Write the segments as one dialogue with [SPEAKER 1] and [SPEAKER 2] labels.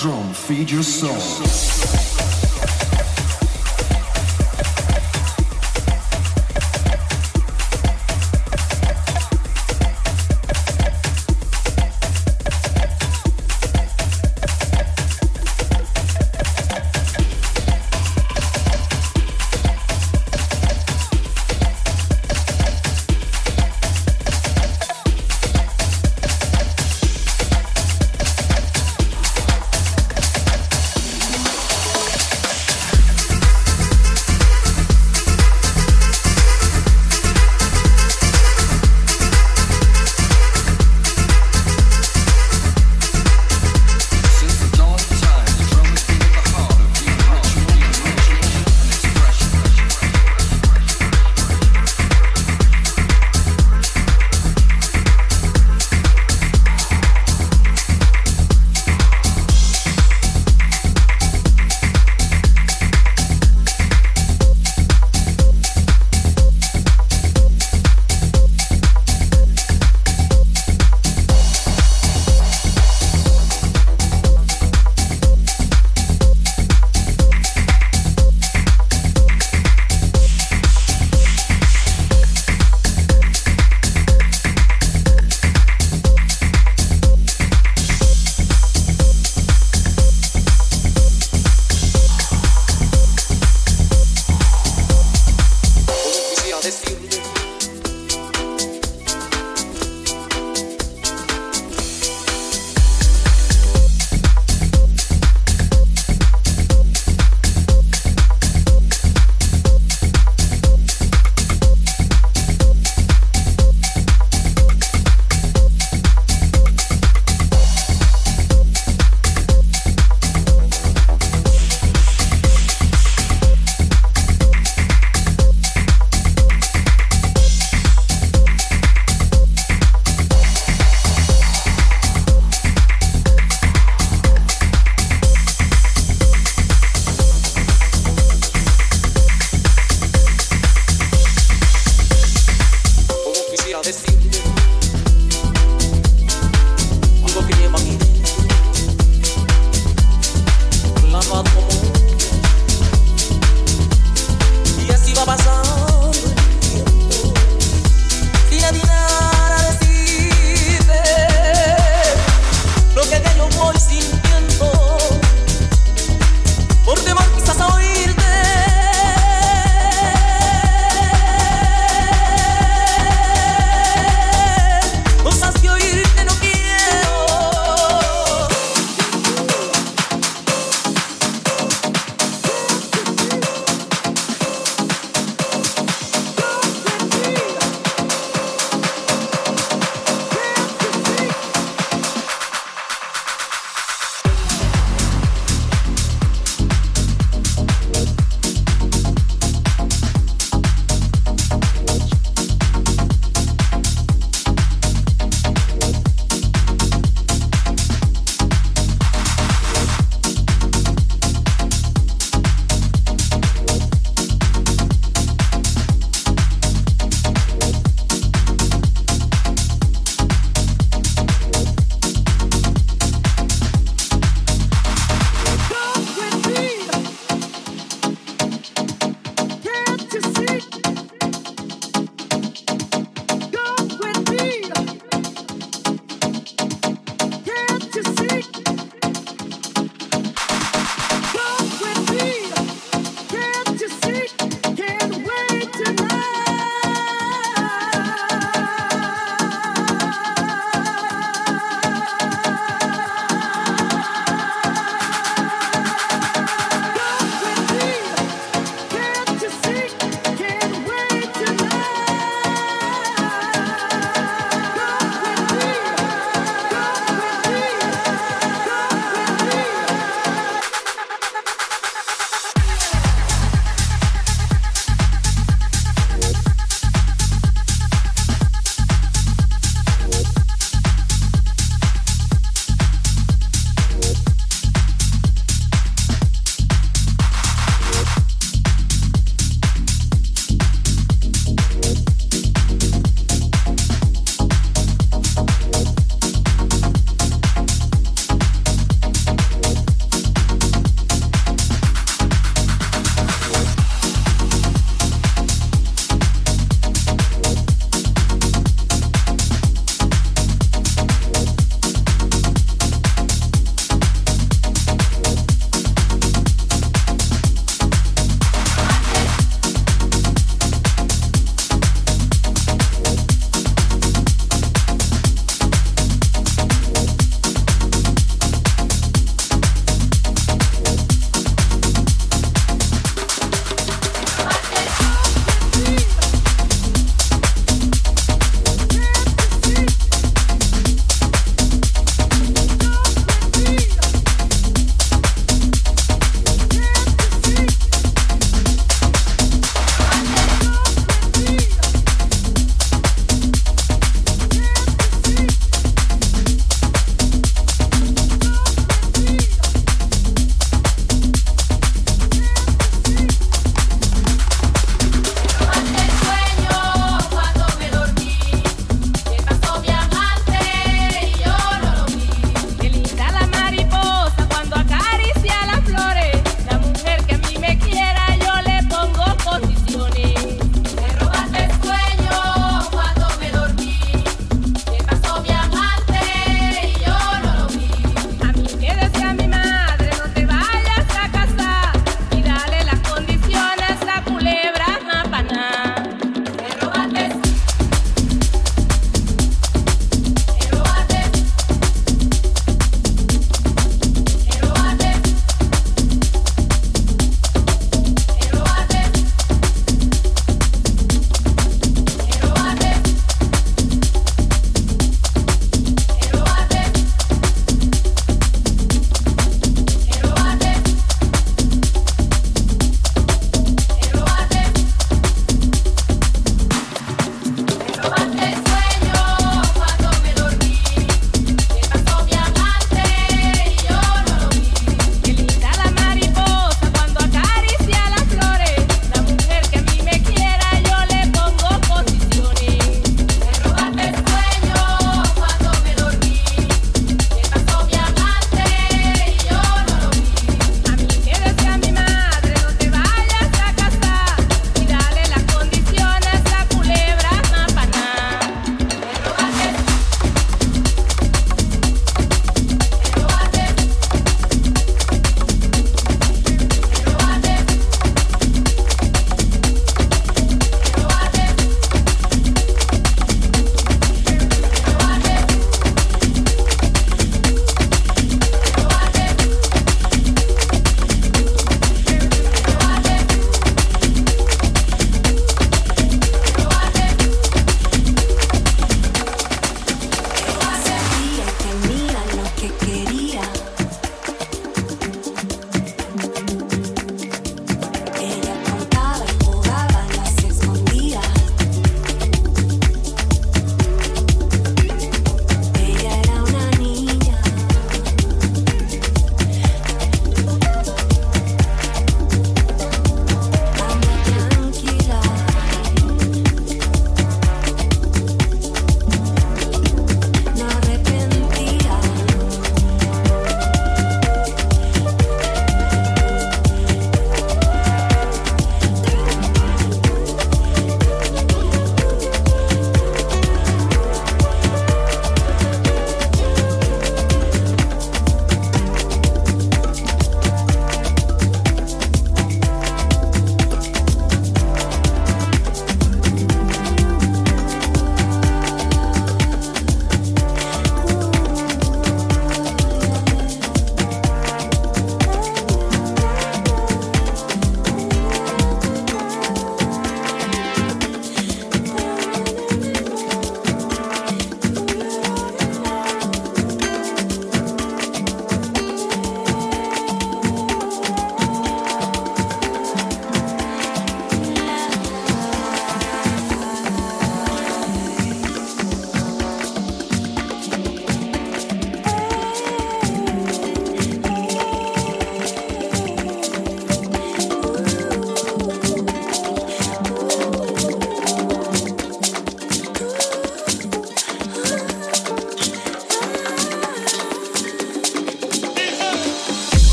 [SPEAKER 1] drum feed your soul.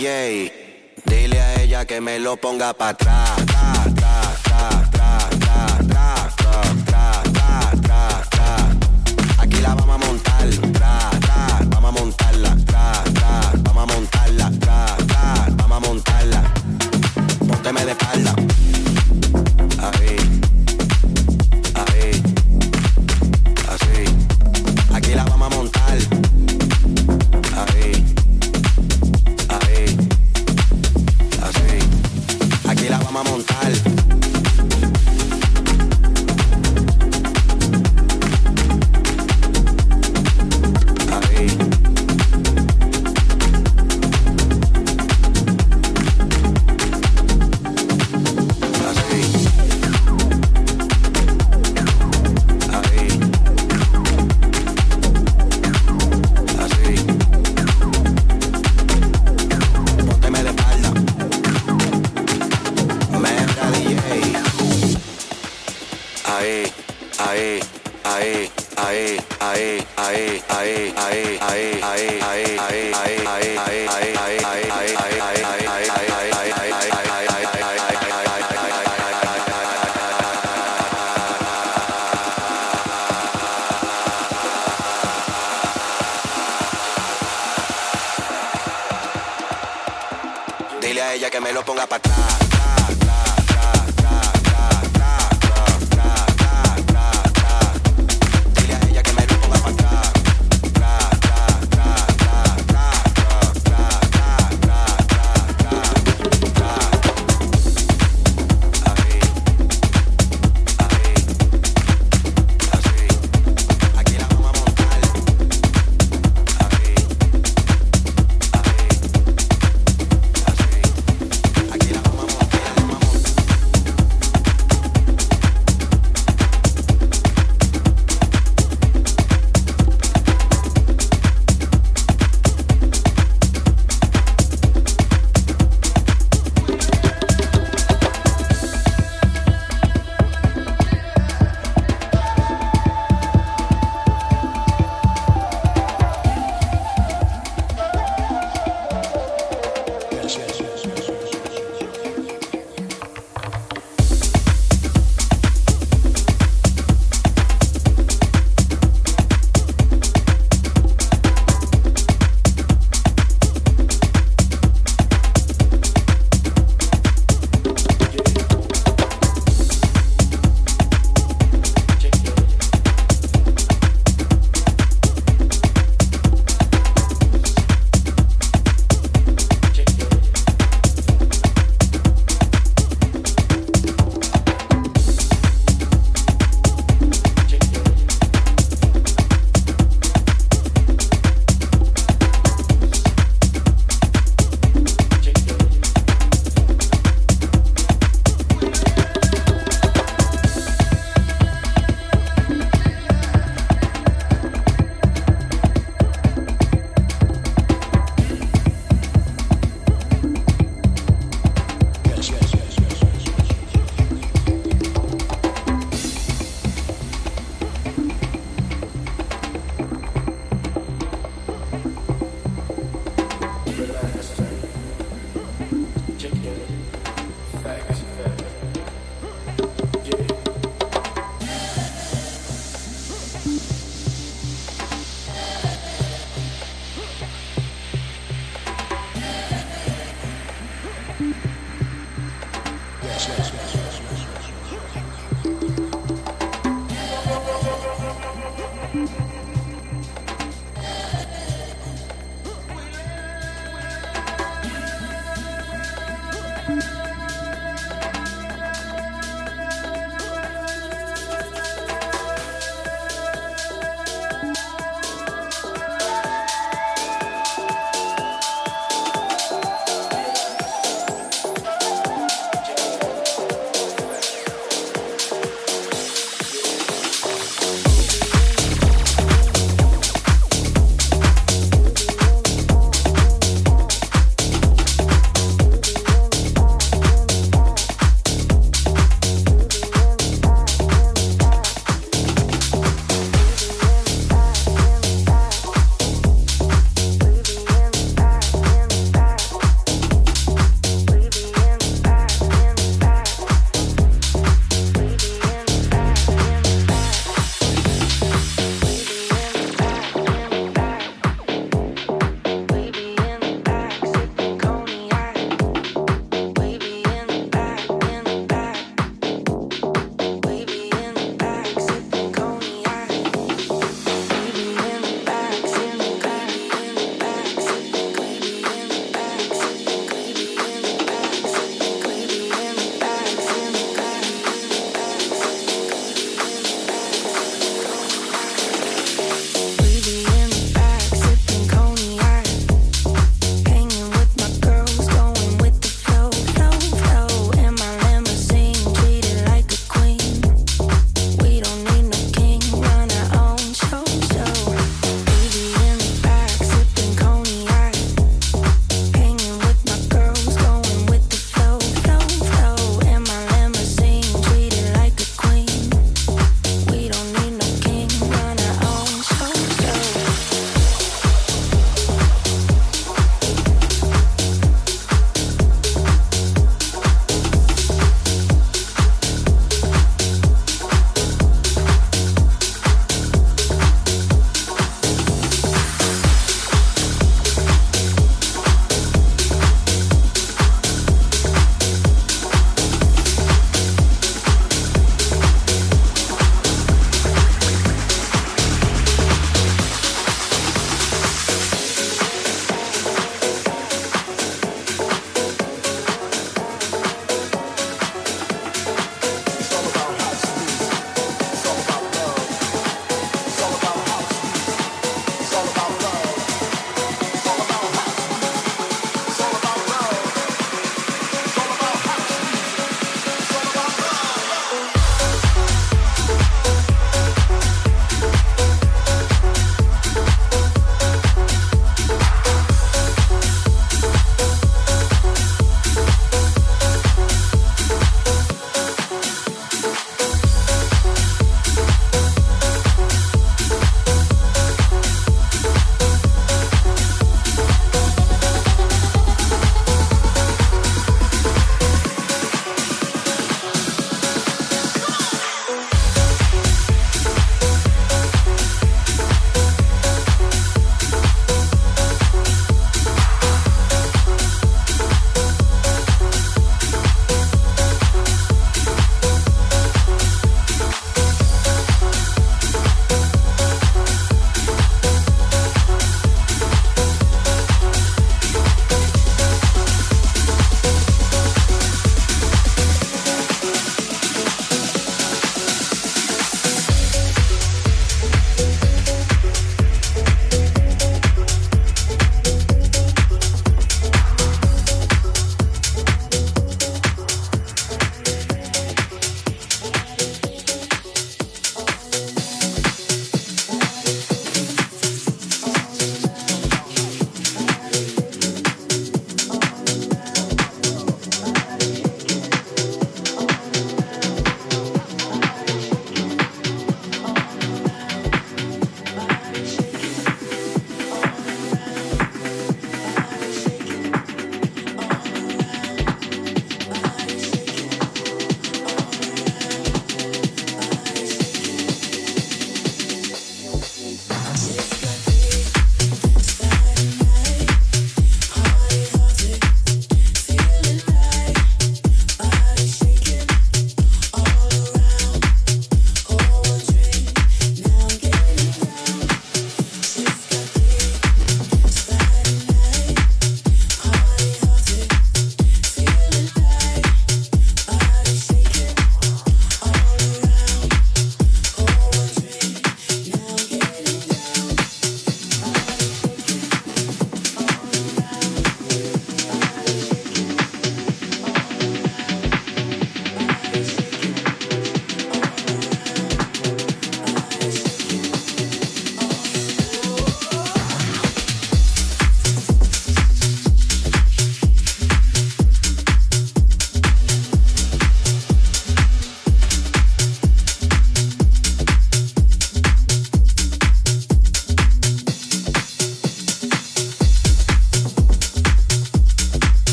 [SPEAKER 2] Dile a ella que me lo ponga para atrás.
[SPEAKER 3] Aquí la vamos a montar. Vamos a montarla. Vamos a montarla. Vamos a montarla. De.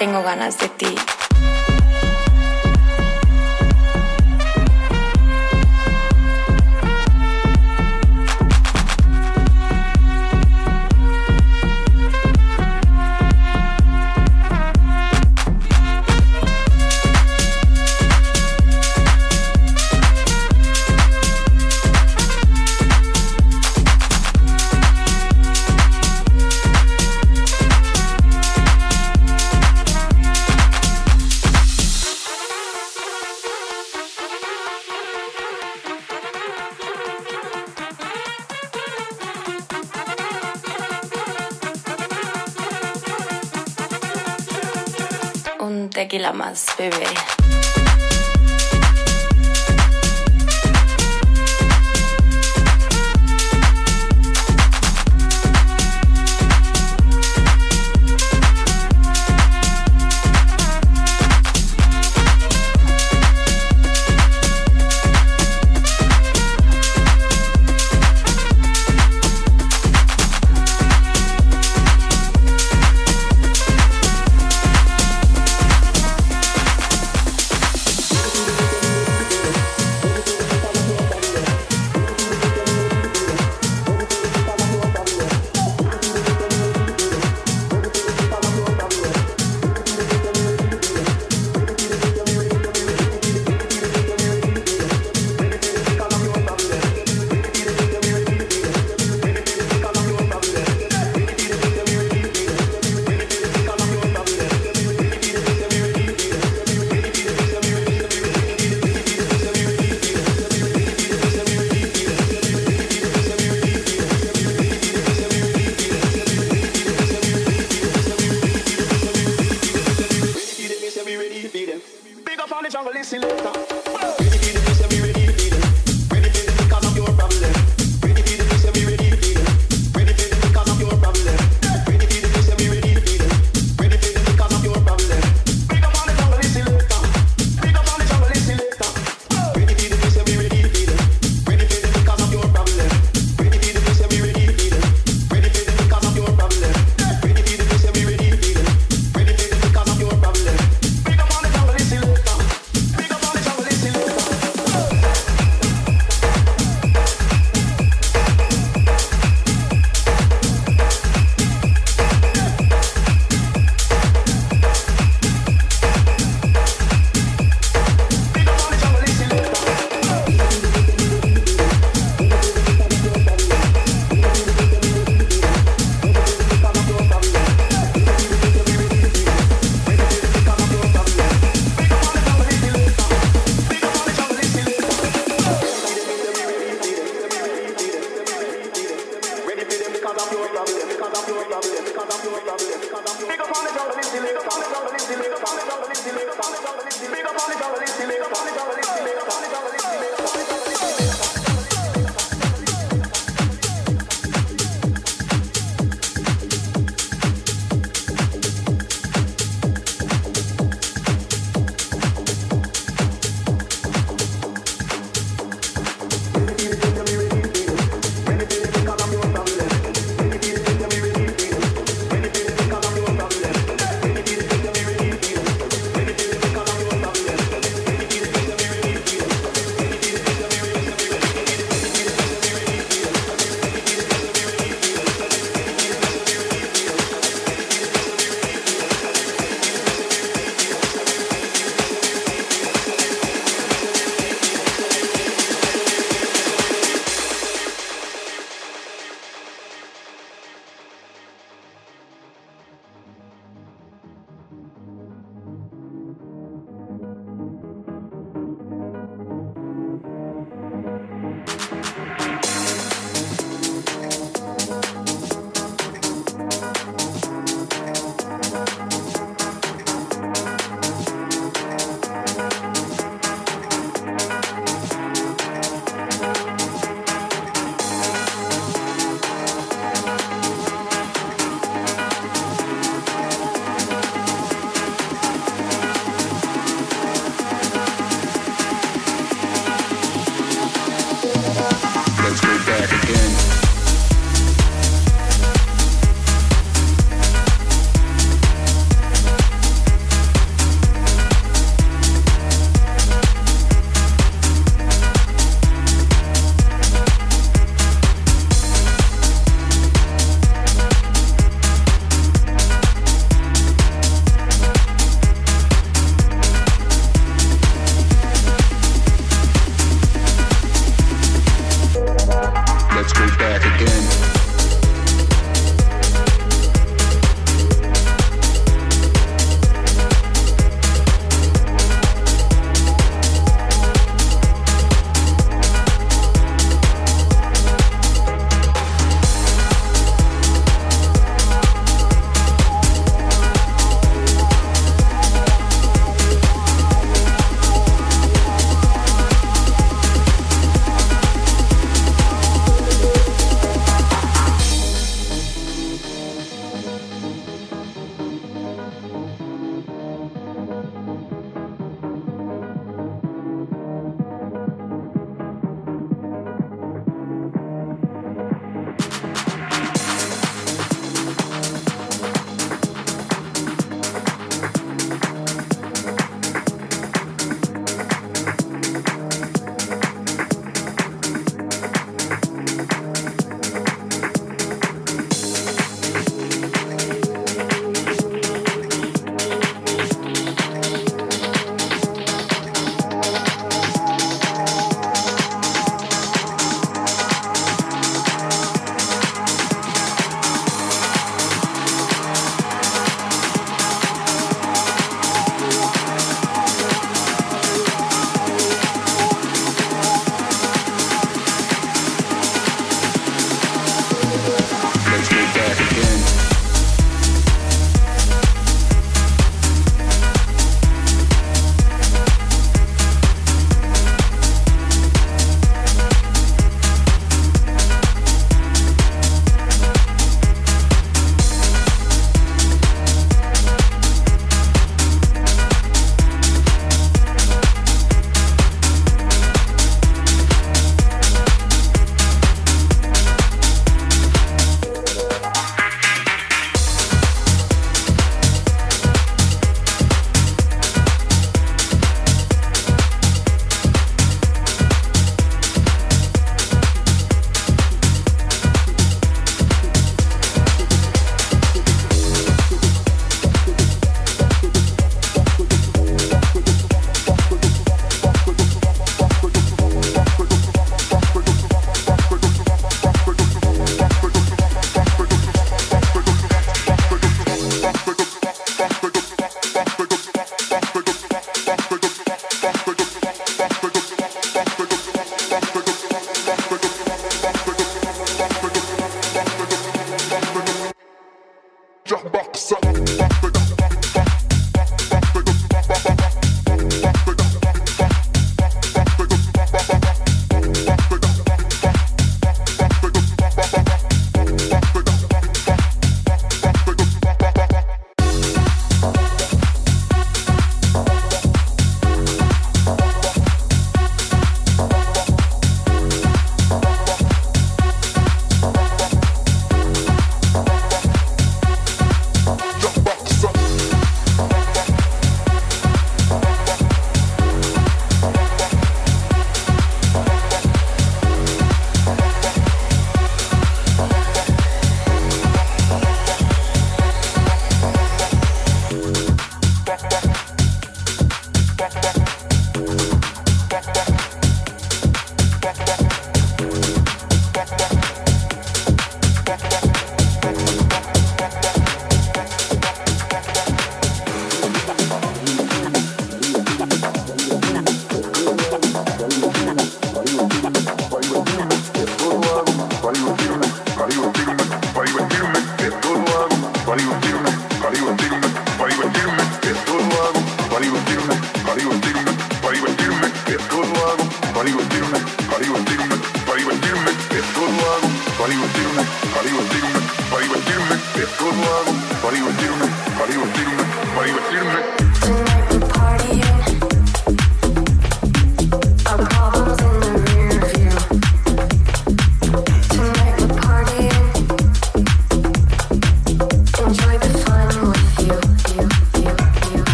[SPEAKER 4] Tengo ganas de ti. Tequila más,
[SPEAKER 5] them. Big up on
[SPEAKER 6] the
[SPEAKER 7] jungle, listen later. The bass, we ready.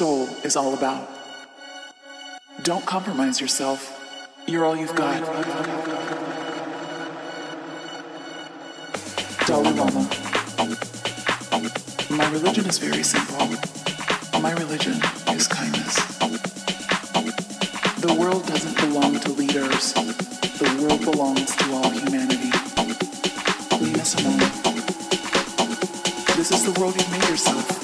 [SPEAKER 7] Soul is all about. Don't compromise yourself. You're all you've got. Dalai Lama. My religion is very simple. My religion is kindness. The world doesn't belong to leaders. The world belongs to all humanity. Nina Simone. This is the world you've made yourself.